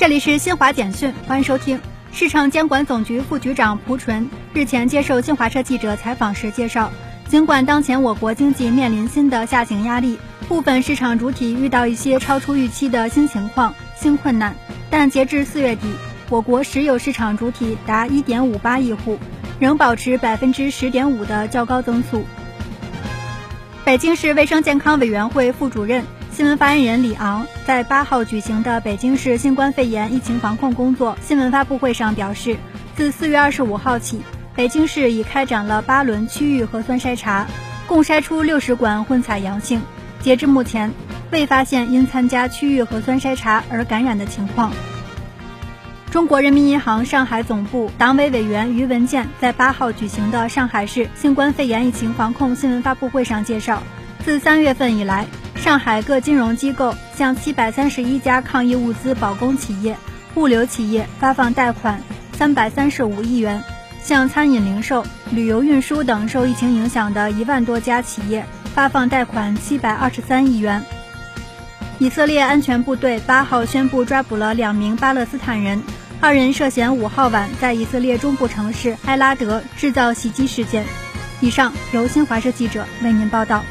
这里是新华简讯，欢迎收听。市场监管总局副局长蒲纯日前接受新华社记者采访时介绍，尽管当前我国经济面临新的下行压力，部分市场主体遇到一些超出预期的新情况、新困难，但截至四月底，我国实有市场主体达一点五八亿户，仍保持百分之十点五的较高增速。北京市卫生健康委员会副主任。新闻发言人李昂在八号举行的北京市新冠肺炎疫情防控工作新闻发布会上表示，自四月二十五号起，北京市已开展了八轮区域核酸筛查，共筛出六十管混采阳性。截至目前，未发现因参加区域核酸筛查而感染的情况。中国人民银行上海总部党委委员于文健在八号举行的上海市新冠肺炎疫情防控新闻发布会上介绍，自三月份以来。上海各金融机构向七百三十一家抗疫物资保供企业、物流企业发放贷款三百三十五亿元，向餐饮零售、旅游运输等受疫情影响的一万多家企业发放贷款七百二十三亿元。以色列安全部队八号宣布抓捕了两名巴勒斯坦人，二人涉嫌五号晚在以色列中部城市埃拉德制造袭击事件。以上由新华社记者为您报道。